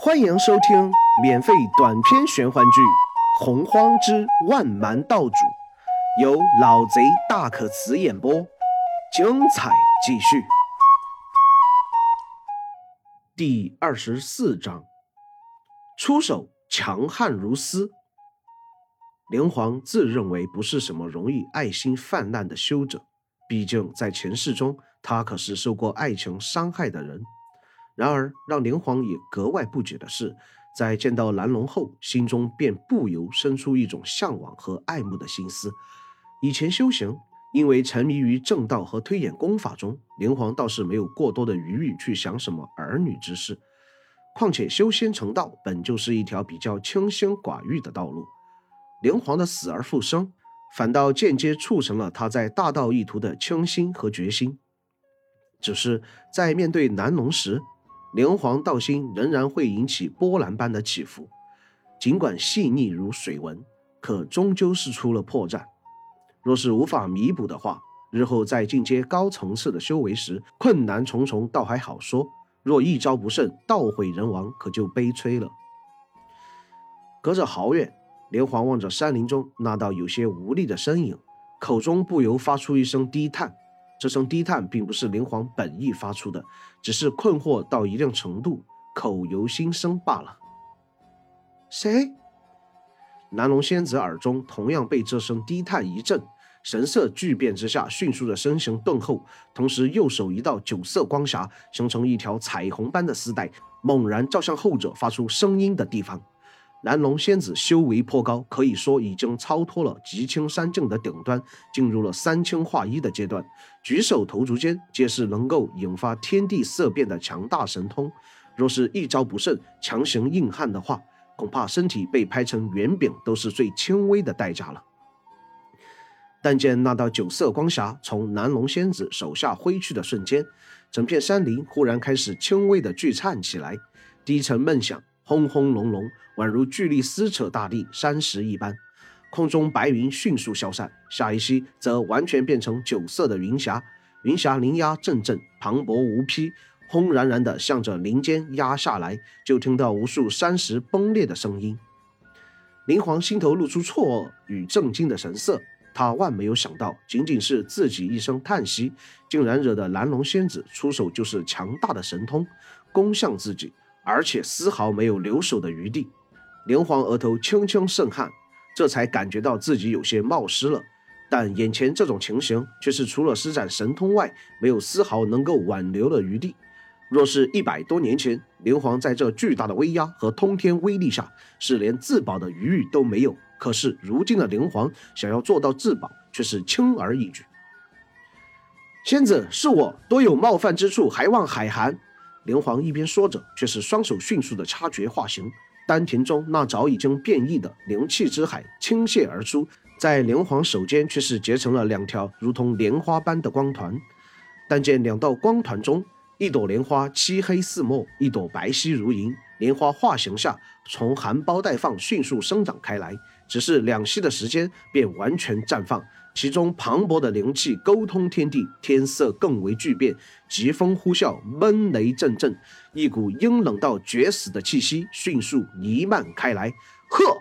欢迎收听免费短篇玄幻剧《洪荒之万蛮道主》，由老贼大可辞演播，精彩继续。第二十四章，出手强悍如斯。灵皇自认为不是什么容易爱心泛滥的修者，毕竟在前世中他可是受过爱情伤害的人。然而，让灵皇也格外不解的是，在见到蓝龙后，心中便不由生出一种向往和爱慕的心思。以前修行，因为沉迷于正道和推演功法中，灵皇倒是没有过多的余裕去想什么儿女之事。况且，修仙成道本就是一条比较清心寡欲的道路，灵皇的死而复生，反倒间接促成了他在大道意图的清心和决心。只是在面对南龙时，连环道心仍然会引起波澜般的起伏，尽管细腻如水纹，可终究是出了破绽。若是无法弥补的话，日后在进阶高层次的修为时，困难重重倒还好说；若一招不慎，道毁人亡，可就悲催了。隔着好远，连环望着山林中那道有些无力的身影，口中不由发出一声低叹。这声低叹并不是灵皇本意发出的，只是困惑到一定程度，口由心生罢了。谁？南龙仙子耳中同样被这声低叹一震，神色巨变之下，迅速的身形顿后，同时右手一道九色光霞，形成一条彩虹般的丝带，猛然照向后者发出声音的地方。南龙仙子修为颇高，可以说已经超脱了极清三境的顶端，进入了三清化一的阶段。举手投足间皆是能够引发天地色变的强大神通。若是一招不慎，强行硬汉的话，恐怕身体被拍成圆饼都是最轻微的代价了。但见那道九色光霞从南龙仙子手下挥去的瞬间，整片山林忽然开始轻微的剧颤起来，低沉闷响。轰轰隆隆，宛如巨力撕扯大地山石一般。空中白云迅速消散，下一息则完全变成酒色的云霞。云霞凌压阵阵，磅礴无匹，轰然然地向着林间压下来。就听到无数山石崩裂的声音。林皇心头露出错愕与震惊的神色，他万没有想到，仅仅是自己一声叹息，竟然惹得蓝龙仙子出手就是强大的神通，攻向自己。而且丝毫没有留手的余地，连皇额头轻轻渗汗，这才感觉到自己有些冒失了。但眼前这种情形，却是除了施展神通外，没有丝毫能够挽留的余地。若是一百多年前，连皇在这巨大的威压和通天威力下，是连自保的余裕都没有。可是如今的连皇想要做到自保，却是轻而易举。仙子，是我多有冒犯之处，还望海涵。连皇一边说着，却是双手迅速的掐诀化形，丹田中那早已经变异的灵气之海倾泻而出，在连皇手间却是结成了两条如同莲花般的光团。但见两道光团中，一朵莲花漆黑似墨，一朵白皙如银。莲花化形下，从含苞待放，迅速生长开来，只是两息的时间便完全绽放。其中磅礴的灵气沟通天地，天色更为巨变，疾风呼啸，闷雷阵阵，一股阴冷到绝死的气息迅速弥漫开来。喝！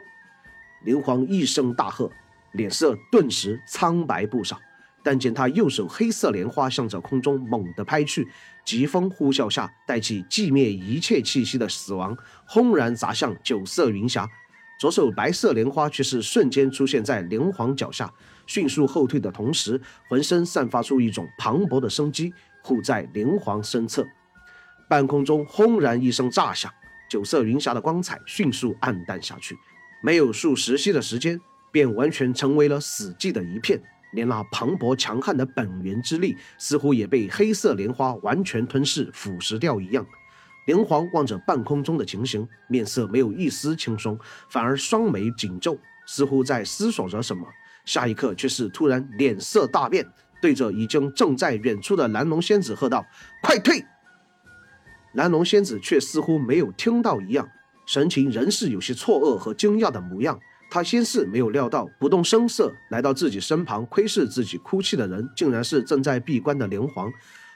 灵皇一声大喝，脸色顿时苍白不少。但见他右手黑色莲花向着空中猛地拍去，疾风呼啸下，带起寂灭一切气息的死亡，轰然砸向九色云霞。左手白色莲花却是瞬间出现在灵皇脚下，迅速后退的同时，浑身散发出一种磅礴的生机，护在灵皇身侧。半空中轰然一声炸响，九色云霞的光彩迅速暗淡下去，没有数十息的时间，便完全成为了死寂的一片，连那磅礴强悍的本源之力，似乎也被黑色莲花完全吞噬腐蚀掉一样。连皇望着半空中的情形，面色没有一丝轻松，反而双眉紧皱，似乎在思索着什么。下一刻，却是突然脸色大变，对着已经正在远处的蓝龙仙子喝道：“快退！”蓝龙仙子却似乎没有听到一样，神情仍是有些错愕和惊讶的模样。他先是没有料到，不动声色来到自己身旁窥视自己哭泣的人，竟然是正在闭关的连皇。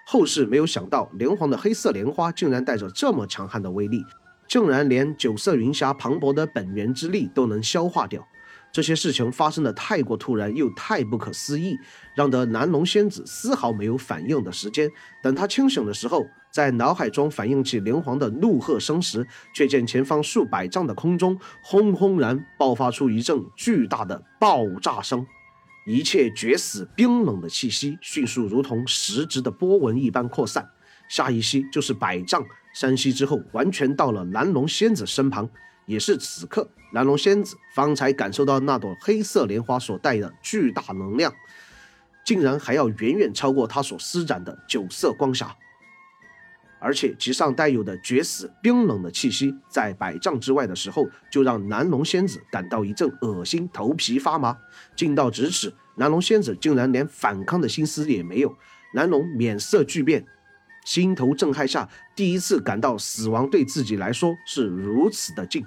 后世没有想到，连皇的黑色莲花竟然带着这么强悍的威力，竟然连九色云霞磅礴的本源之力都能消化掉。这些事情发生的太过突然，又太不可思议，让得南龙仙子丝毫没有反应的时间。等他清醒的时候，在脑海中反应起灵皇的怒喝声时，却见前方数百丈的空中轰轰然爆发出一阵巨大的爆炸声，一切绝死冰冷的气息迅速如同实质的波纹一般扩散，下一息就是百丈，山息之后完全到了蓝龙仙子身旁。也是此刻，蓝龙仙子方才感受到那朵黑色莲花所带的巨大能量，竟然还要远远超过他所施展的九色光霞，而且其上带有的绝死冰冷的气息，在百丈之外的时候，就让南龙仙子感到一阵恶心，头皮发麻。近到咫尺，南龙仙子竟然连反抗的心思也没有。南龙脸色巨变。心头震撼下，第一次感到死亡对自己来说是如此的近。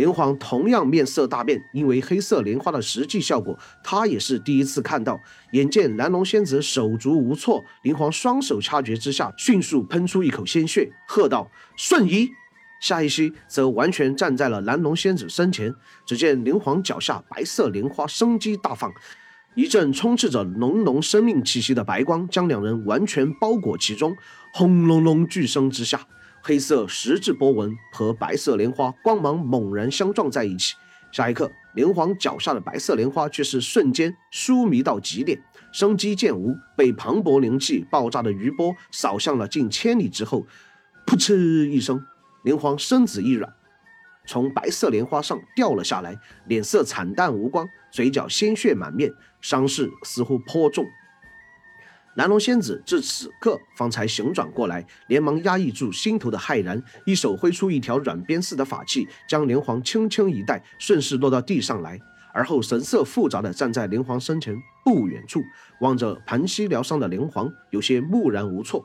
灵皇同样面色大变，因为黑色莲花的实际效果，他也是第一次看到。眼见蓝龙仙子手足无措，灵皇双手掐诀之下，迅速喷出一口鲜血，喝道：“瞬移！”下一息，则完全站在了蓝龙仙子身前。只见灵皇脚下白色莲花生机大放。一阵充斥着浓浓生命气息的白光将两人完全包裹其中，轰隆隆巨声之下，黑色十字波纹和白色莲花光芒猛然相撞在一起。下一刻，灵皇脚下的白色莲花却是瞬间疏迷到极点，生机渐无，被磅礴灵气爆炸的余波扫向了近千里之后，噗嗤一声，灵皇身子一软。从白色莲花上掉了下来，脸色惨淡无光，嘴角鲜血满面，伤势似乎颇重。蓝龙仙子至此刻方才醒转过来，连忙压抑住心头的骇然，一手挥出一条软鞭似的法器，将连皇轻轻一带，顺势落到地上来，而后神色复杂的站在连皇身前不远处，望着盘膝疗伤的连皇，有些木然无措。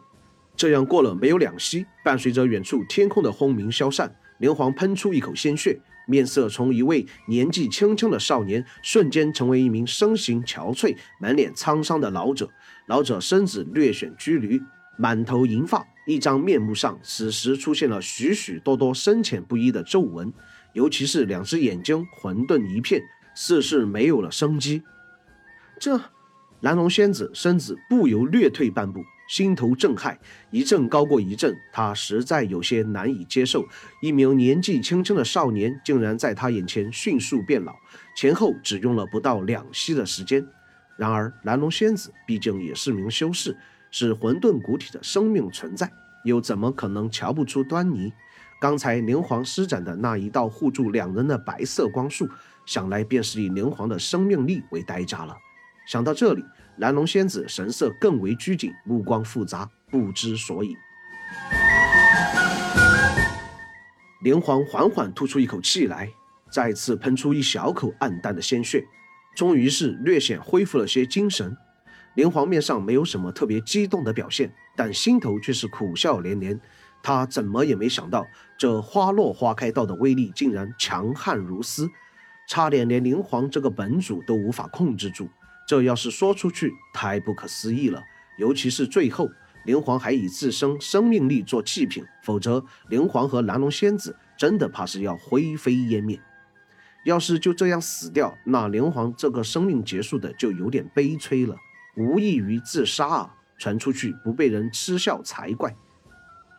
这样过了没有两息，伴随着远处天空的轰鸣消散。连皇喷出一口鲜血，面色从一位年纪轻轻的少年，瞬间成为一名身形憔悴、满脸沧桑的老者。老者身子略显拘驴，满头银发，一张面目上此时出现了许许多多深浅不一的皱纹，尤其是两只眼睛混沌一片，似是没有了生机。这蓝龙仙子身子不由略退半步。心头震撼，一阵高过一阵，他实在有些难以接受。一名年纪轻轻的少年，竟然在他眼前迅速变老，前后只用了不到两息的时间。然而，蓝龙仙子毕竟也是名修士，是混沌古体的生命存在，又怎么可能瞧不出端倪？刚才灵皇施展的那一道护住两人的白色光束，想来便是以灵皇的生命力为代价了。想到这里。蓝龙仙子神色更为拘谨，目光复杂，不知所以。连环缓缓吐出一口气来，再次喷出一小口暗淡的鲜血，终于是略显恢复了些精神。连环面上没有什么特别激动的表现，但心头却是苦笑连连。他怎么也没想到，这花落花开道的威力竟然强悍如斯，差点连灵皇这个本主都无法控制住。这要是说出去，太不可思议了。尤其是最后，灵皇还以自身生命力做祭品，否则灵皇和蓝龙仙子真的怕是要灰飞烟灭。要是就这样死掉，那灵皇这个生命结束的就有点悲催了，无异于自杀啊！传出去不被人嗤笑才怪。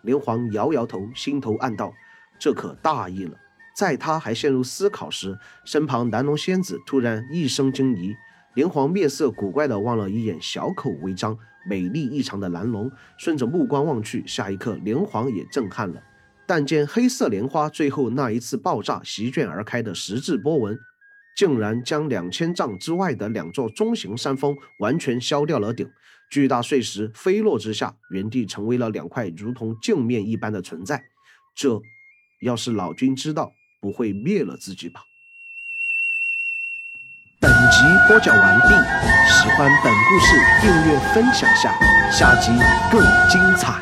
灵皇摇摇头，心头暗道：这可大意了。在他还陷入思考时，身旁蓝龙仙子突然一声惊疑。连皇面色古怪地望了一眼小口微张、美丽异常的蓝龙，顺着目光望去，下一刻连皇也震撼了。但见黑色莲花最后那一次爆炸席卷而开的十字波纹，竟然将两千丈之外的两座中型山峰完全削掉了顶，巨大碎石飞落之下，原地成为了两块如同镜面一般的存在。这要是老君知道，不会灭了自己吧？本集播讲完毕，喜欢本故事，订阅分享下，下集更精彩。